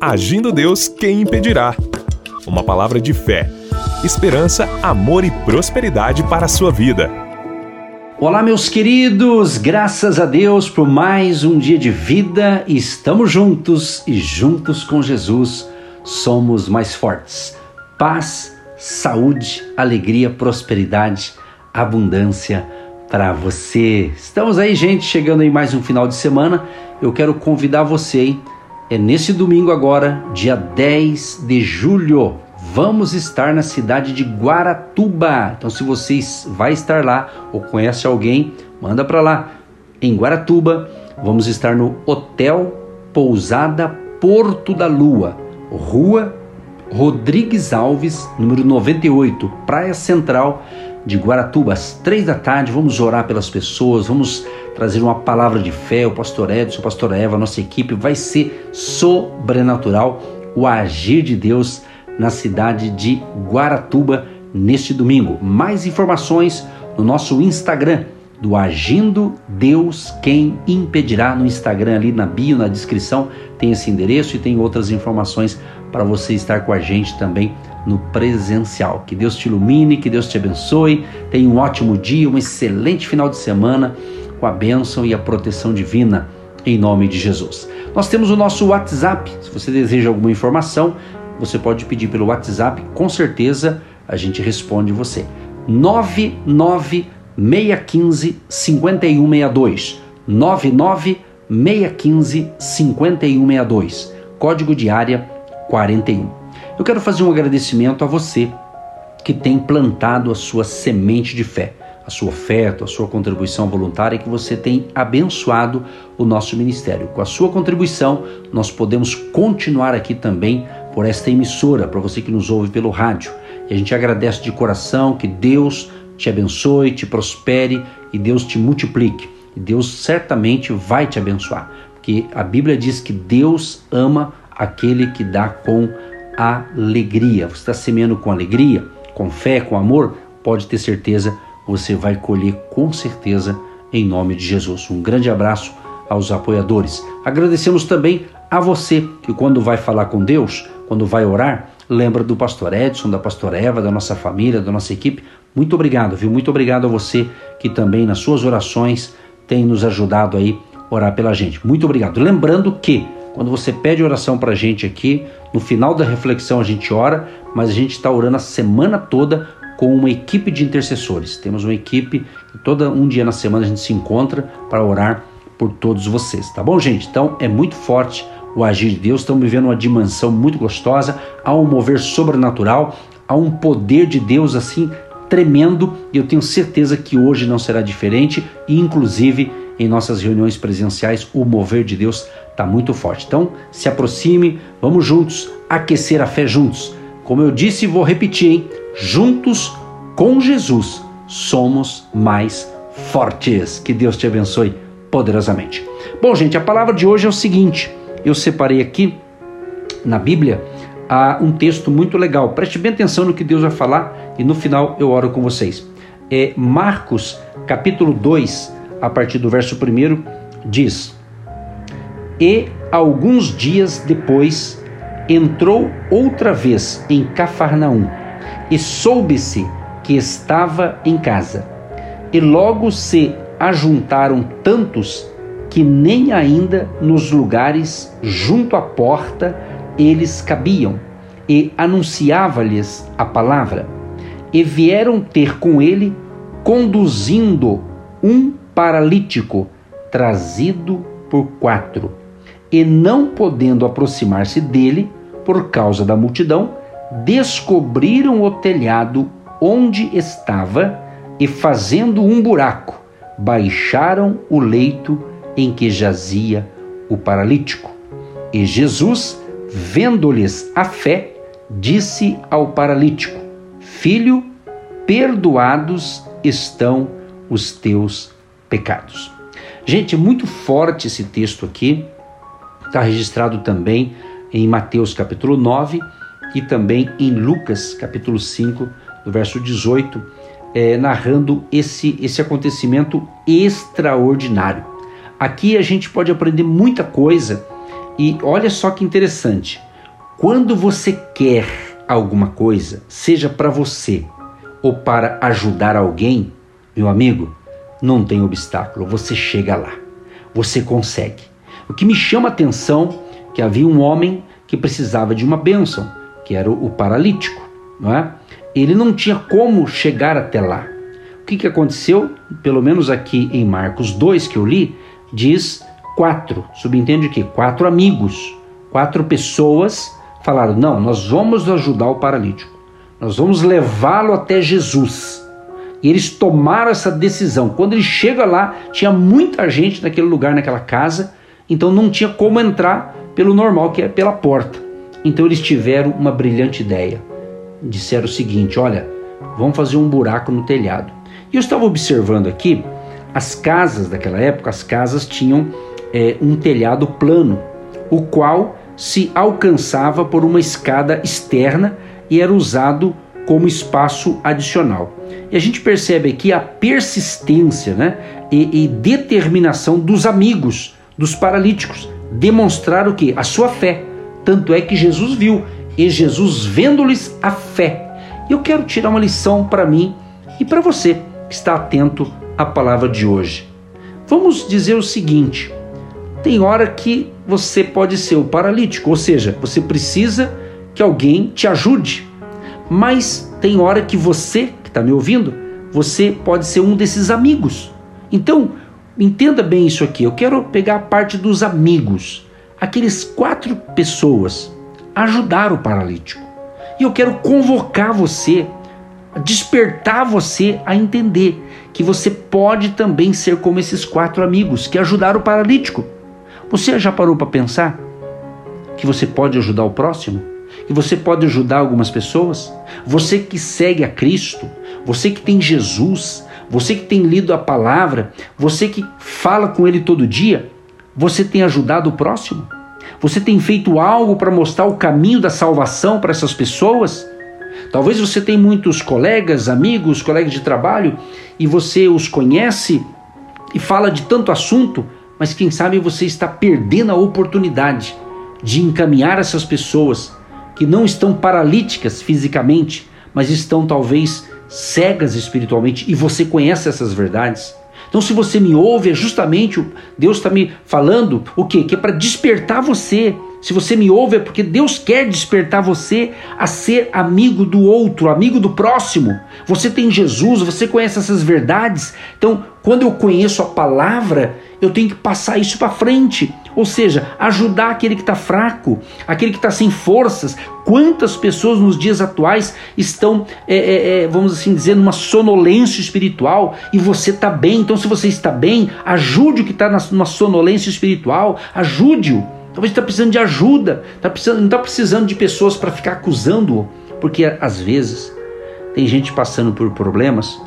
Agindo Deus, quem impedirá? Uma palavra de fé, esperança, amor e prosperidade para a sua vida. Olá, meus queridos, graças a Deus por mais um dia de vida. Estamos juntos e juntos com Jesus somos mais fortes. Paz, saúde, alegria, prosperidade, abundância para você. Estamos aí, gente, chegando em mais um final de semana. Eu quero convidar você, hein? É nesse domingo agora, dia 10 de julho. Vamos estar na cidade de Guaratuba. Então, se vocês vai estar lá ou conhece alguém, manda para lá. Em Guaratuba, vamos estar no Hotel Pousada Porto da Lua, Rua Rodrigues Alves, número 98, Praia Central de Guaratuba, às três da tarde. Vamos orar pelas pessoas, vamos trazer uma palavra de fé. O pastor Edson, o pastor Eva, nossa equipe vai ser sobrenatural o agir de Deus na cidade de Guaratuba neste domingo. Mais informações no nosso Instagram do Agindo Deus Quem Impedirá no Instagram ali na bio, na descrição, tem esse endereço e tem outras informações para você estar com a gente também no presencial. Que Deus te ilumine, que Deus te abençoe. Tenha um ótimo dia, um excelente final de semana com a bênção e a proteção divina em nome de Jesus. Nós temos o nosso WhatsApp. Se você deseja alguma informação, você pode pedir pelo WhatsApp, com certeza a gente responde você. 99615 5162. 99615 5162. Código de área 41. Eu quero fazer um agradecimento a você que tem plantado a sua semente de fé, a sua oferta, a sua contribuição voluntária que você tem abençoado o nosso ministério. Com a sua contribuição, nós podemos continuar aqui também por esta emissora, para você que nos ouve pelo rádio. E a gente agradece de coração que Deus te abençoe, te prospere e Deus te multiplique. E Deus certamente vai te abençoar, porque a Bíblia diz que Deus ama aquele que dá com alegria. Você está semeando com alegria, com fé, com amor? Pode ter certeza, você vai colher com certeza em nome de Jesus. Um grande abraço aos apoiadores. Agradecemos também a você que, quando vai falar com Deus, quando vai orar, lembra do pastor Edson, da pastora Eva, da nossa família, da nossa equipe. Muito obrigado, viu? Muito obrigado a você que também nas suas orações tem nos ajudado aí a orar pela gente. Muito obrigado. Lembrando que quando você pede oração para a gente aqui, no final da reflexão a gente ora, mas a gente está orando a semana toda com uma equipe de intercessores. Temos uma equipe que todo um dia na semana a gente se encontra para orar por todos vocês, tá bom, gente? Então é muito forte o agir de Deus, estamos vivendo uma dimensão muito gostosa, há um mover sobrenatural, há um poder de Deus assim tremendo e eu tenho certeza que hoje não será diferente e inclusive em nossas reuniões presenciais o mover de Deus está muito forte. Então, se aproxime, vamos juntos aquecer a fé juntos. Como eu disse e vou repetir, hein? juntos com Jesus somos mais fortes. Que Deus te abençoe poderosamente. Bom, gente, a palavra de hoje é o seguinte: eu separei aqui na Bíblia há um texto muito legal. Preste bem atenção no que Deus vai falar e no final eu oro com vocês. É Marcos, capítulo 2, a partir do verso 1, diz: e, alguns dias depois, entrou outra vez em Cafarnaum, e soube-se que estava em casa. E logo se ajuntaram tantos que nem ainda nos lugares junto à porta eles cabiam, e anunciava-lhes a palavra. E vieram ter com ele, conduzindo um paralítico, trazido por quatro e não podendo aproximar-se dele por causa da multidão, descobriram o telhado onde estava e, fazendo um buraco, baixaram o leito em que jazia o paralítico. E Jesus, vendo-lhes a fé, disse ao paralítico: Filho, perdoados estão os teus pecados. Gente, muito forte esse texto aqui. Está registrado também em Mateus capítulo 9 e também em Lucas capítulo 5, do verso 18, é, narrando esse, esse acontecimento extraordinário. Aqui a gente pode aprender muita coisa e olha só que interessante. Quando você quer alguma coisa, seja para você ou para ajudar alguém, meu amigo, não tem obstáculo, você chega lá, você consegue. O que me chama atenção que havia um homem que precisava de uma bênção, que era o paralítico, não é? Ele não tinha como chegar até lá. O que, que aconteceu? Pelo menos aqui em Marcos 2 que eu li, diz quatro, subentende que quatro amigos, quatro pessoas falaram: "Não, nós vamos ajudar o paralítico. Nós vamos levá-lo até Jesus." E eles tomaram essa decisão. Quando ele chega lá, tinha muita gente naquele lugar, naquela casa, então não tinha como entrar pelo normal, que é pela porta. Então eles tiveram uma brilhante ideia. Disseram o seguinte: olha, vamos fazer um buraco no telhado. E eu estava observando aqui, as casas daquela época, as casas tinham é, um telhado plano, o qual se alcançava por uma escada externa e era usado como espaço adicional. E a gente percebe aqui a persistência né, e, e determinação dos amigos, dos paralíticos, demonstrar o que? A sua fé. Tanto é que Jesus viu, e Jesus vendo-lhes a fé. Eu quero tirar uma lição para mim e para você que está atento à palavra de hoje. Vamos dizer o seguinte: tem hora que você pode ser o paralítico, ou seja, você precisa que alguém te ajude. Mas tem hora que você, que está me ouvindo, você pode ser um desses amigos. Então, entenda bem isso aqui. Eu quero pegar a parte dos amigos. Aqueles quatro pessoas ajudaram o paralítico. E eu quero convocar você, despertar você a entender que você pode também ser como esses quatro amigos que ajudaram o paralítico. Você já parou para pensar que você pode ajudar o próximo? Que você pode ajudar algumas pessoas? Você que segue a Cristo, você que tem Jesus, você que tem lido a palavra, você que fala com ele todo dia, você tem ajudado o próximo? Você tem feito algo para mostrar o caminho da salvação para essas pessoas? Talvez você tenha muitos colegas, amigos, colegas de trabalho e você os conhece e fala de tanto assunto, mas quem sabe você está perdendo a oportunidade de encaminhar essas pessoas que não estão paralíticas fisicamente, mas estão talvez cegas espiritualmente e você conhece essas verdades. Então, se você me ouve, é justamente Deus está me falando o quê? Que é para despertar você. Se você me ouve, é porque Deus quer despertar você a ser amigo do outro, amigo do próximo. Você tem Jesus, você conhece essas verdades. Então, quando eu conheço a palavra, eu tenho que passar isso para frente. Ou seja, ajudar aquele que está fraco, aquele que está sem forças. Quantas pessoas nos dias atuais estão, é, é, é, vamos assim dizer, numa sonolência espiritual e você está bem. Então, se você está bem, ajude o que está numa sonolência espiritual, ajude-o. Talvez está precisando de ajuda, tá precisando, não está precisando de pessoas para ficar acusando-o, porque às vezes tem gente passando por problemas,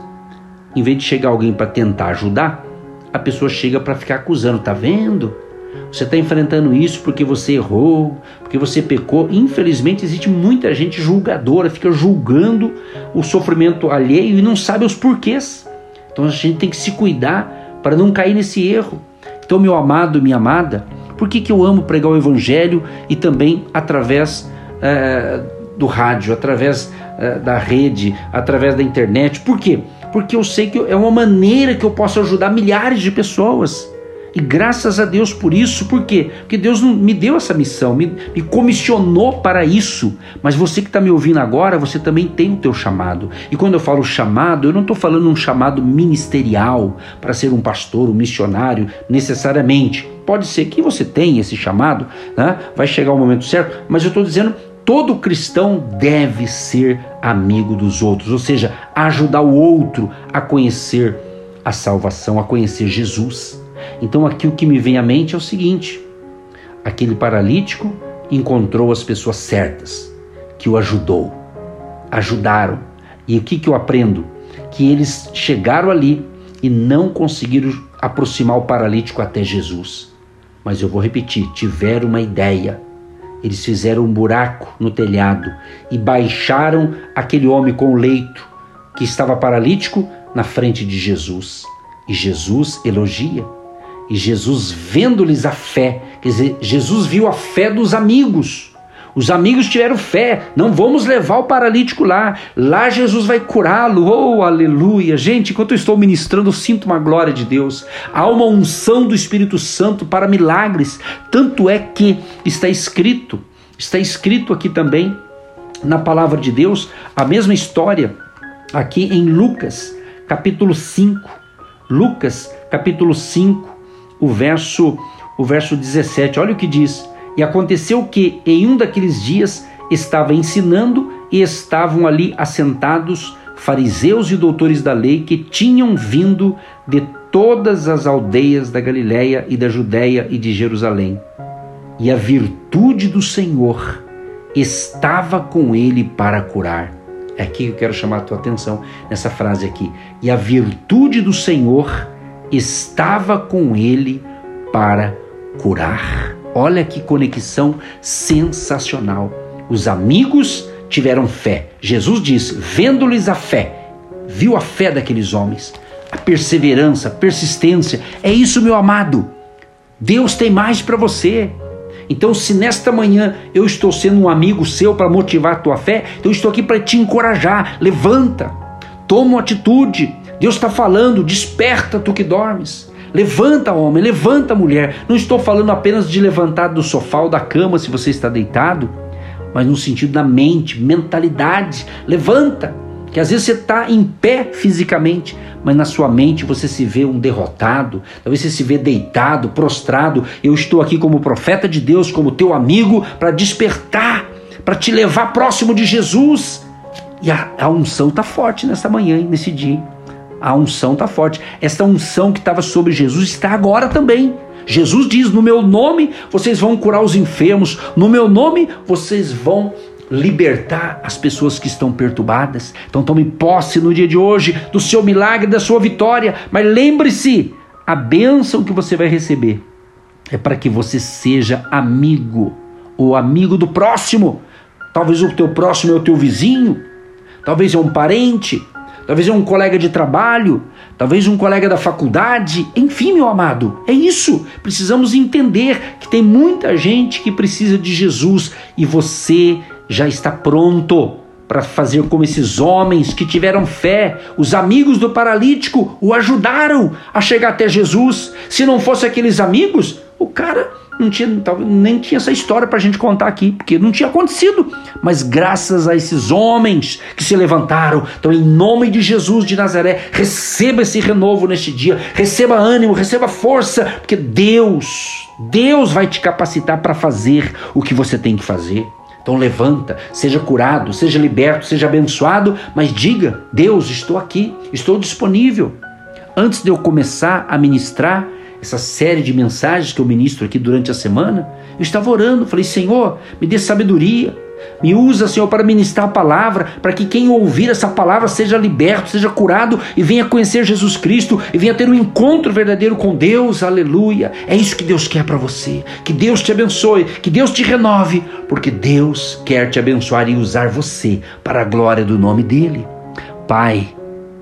em vez de chegar alguém para tentar ajudar, a pessoa chega para ficar acusando, tá vendo? Você está enfrentando isso porque você errou, porque você pecou. Infelizmente, existe muita gente julgadora, fica julgando o sofrimento alheio e não sabe os porquês. Então a gente tem que se cuidar para não cair nesse erro. Então, meu amado, minha amada, por que, que eu amo pregar o Evangelho e também através é, do rádio, através é, da rede, através da internet? Por quê? porque eu sei que é uma maneira que eu posso ajudar milhares de pessoas. E graças a Deus por isso, por quê? Porque Deus me deu essa missão, me, me comissionou para isso. Mas você que está me ouvindo agora, você também tem o teu chamado. E quando eu falo chamado, eu não estou falando um chamado ministerial para ser um pastor, um missionário, necessariamente. Pode ser que você tenha esse chamado, né? vai chegar o momento certo, mas eu estou dizendo Todo cristão deve ser amigo dos outros, ou seja, ajudar o outro a conhecer a salvação, a conhecer Jesus. Então, aqui o que me vem à mente é o seguinte: aquele paralítico encontrou as pessoas certas, que o ajudou, ajudaram. E o que, que eu aprendo? Que eles chegaram ali e não conseguiram aproximar o paralítico até Jesus. Mas eu vou repetir: tiveram uma ideia eles fizeram um buraco no telhado e baixaram aquele homem com o leito que estava paralítico na frente de Jesus. E Jesus elogia. E Jesus, vendo-lhes a fé, quer dizer, Jesus viu a fé dos amigos, Os amigos tiveram fé, não vamos levar o paralítico lá. Lá Jesus vai curá-lo. Oh, aleluia. Gente, enquanto eu estou ministrando, sinto uma glória de Deus. Há uma unção do Espírito Santo para milagres. Tanto é que está escrito, está escrito aqui também na palavra de Deus, a mesma história aqui em Lucas, capítulo 5. Lucas, capítulo 5, o verso o verso 17. Olha o que diz: e aconteceu que, em um daqueles dias, estava ensinando e estavam ali assentados fariseus e doutores da lei que tinham vindo de todas as aldeias da Galiléia e da Judéia e de Jerusalém. E a virtude do Senhor estava com ele para curar. É aqui que eu quero chamar a tua atenção nessa frase aqui. E a virtude do Senhor estava com ele para curar. Olha que conexão sensacional. Os amigos tiveram fé. Jesus diz: vendo-lhes a fé, viu a fé daqueles homens, a perseverança, a persistência. É isso, meu amado. Deus tem mais para você. Então, se nesta manhã eu estou sendo um amigo seu para motivar a tua fé, eu estou aqui para te encorajar. Levanta, toma uma atitude. Deus está falando, desperta tu que dormes. Levanta, homem, levanta, mulher. Não estou falando apenas de levantar do sofá ou da cama se você está deitado, mas no sentido da mente, mentalidade. Levanta, que às vezes você está em pé fisicamente, mas na sua mente você se vê um derrotado, talvez você se vê deitado, prostrado. Eu estou aqui como profeta de Deus, como teu amigo, para despertar, para te levar próximo de Jesus. E a, a unção está forte nessa manhã, nesse dia a unção está forte. Essa unção que estava sobre Jesus está agora também. Jesus diz: No meu nome vocês vão curar os enfermos, no meu nome vocês vão libertar as pessoas que estão perturbadas. Então tome posse no dia de hoje do seu milagre, da sua vitória. Mas lembre-se: a bênção que você vai receber é para que você seja amigo, ou amigo do próximo. Talvez o teu próximo é o teu vizinho, talvez é um parente, talvez é um colega de trabalho, talvez um colega da faculdade, enfim, meu amado, é isso. Precisamos entender que tem muita gente que precisa de Jesus e você já está pronto para fazer como esses homens que tiveram fé. Os amigos do paralítico o ajudaram a chegar até Jesus. Se não fosse aqueles amigos, o cara não tinha, nem tinha essa história para a gente contar aqui, porque não tinha acontecido. Mas graças a esses homens que se levantaram, então em nome de Jesus de Nazaré, receba esse renovo neste dia, receba ânimo, receba força, porque Deus, Deus vai te capacitar para fazer o que você tem que fazer. Então levanta, seja curado, seja liberto, seja abençoado, mas diga: Deus, estou aqui, estou disponível. Antes de eu começar a ministrar, essa série de mensagens que eu ministro aqui durante a semana, eu estava orando, falei: Senhor, me dê sabedoria, me usa, Senhor, para ministrar a palavra, para que quem ouvir essa palavra seja liberto, seja curado e venha conhecer Jesus Cristo e venha ter um encontro verdadeiro com Deus. Aleluia. É isso que Deus quer para você. Que Deus te abençoe, que Deus te renove, porque Deus quer te abençoar e usar você para a glória do nome dele. Pai,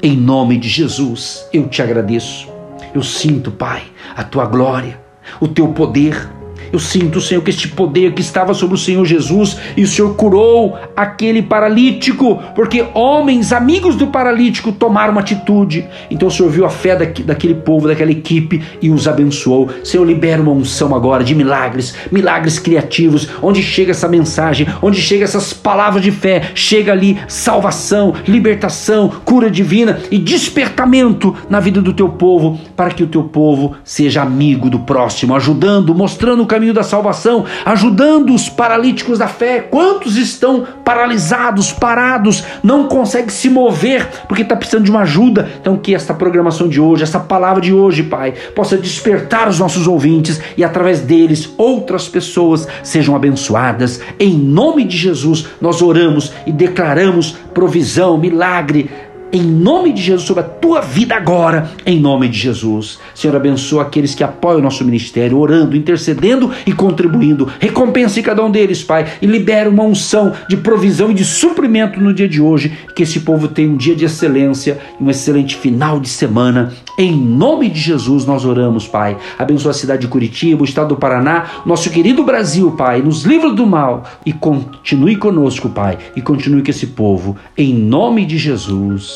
em nome de Jesus, eu te agradeço. Eu sinto, Pai, a tua glória, o teu poder eu sinto, Senhor, que este poder que estava sobre o Senhor Jesus e o Senhor curou aquele paralítico, porque homens, amigos do paralítico, tomaram uma atitude. Então o Senhor viu a fé daquele povo, daquela equipe e os abençoou. Senhor, libera uma unção agora de milagres, milagres criativos, onde chega essa mensagem, onde chega essas palavras de fé, chega ali salvação, libertação, cura divina e despertamento na vida do teu povo, para que o teu povo seja amigo do próximo, ajudando, mostrando o caminho caminho da salvação, ajudando os paralíticos da fé. Quantos estão paralisados, parados, não conseguem se mover porque está precisando de uma ajuda? Então, que esta programação de hoje, essa palavra de hoje, Pai, possa despertar os nossos ouvintes e através deles outras pessoas sejam abençoadas. Em nome de Jesus, nós oramos e declaramos provisão, milagre em nome de Jesus sobre a tua vida agora, em nome de Jesus. Senhor, abençoa aqueles que apoiam o nosso ministério, orando, intercedendo e contribuindo. Recompense cada um deles, Pai, e libera uma unção de provisão e de suprimento no dia de hoje. Que esse povo tenha um dia de excelência e um excelente final de semana. Em nome de Jesus nós oramos, Pai. Abençoa a cidade de Curitiba, o estado do Paraná, nosso querido Brasil, Pai. Nos livra do mal e continue conosco, Pai. E continue com esse povo. Em nome de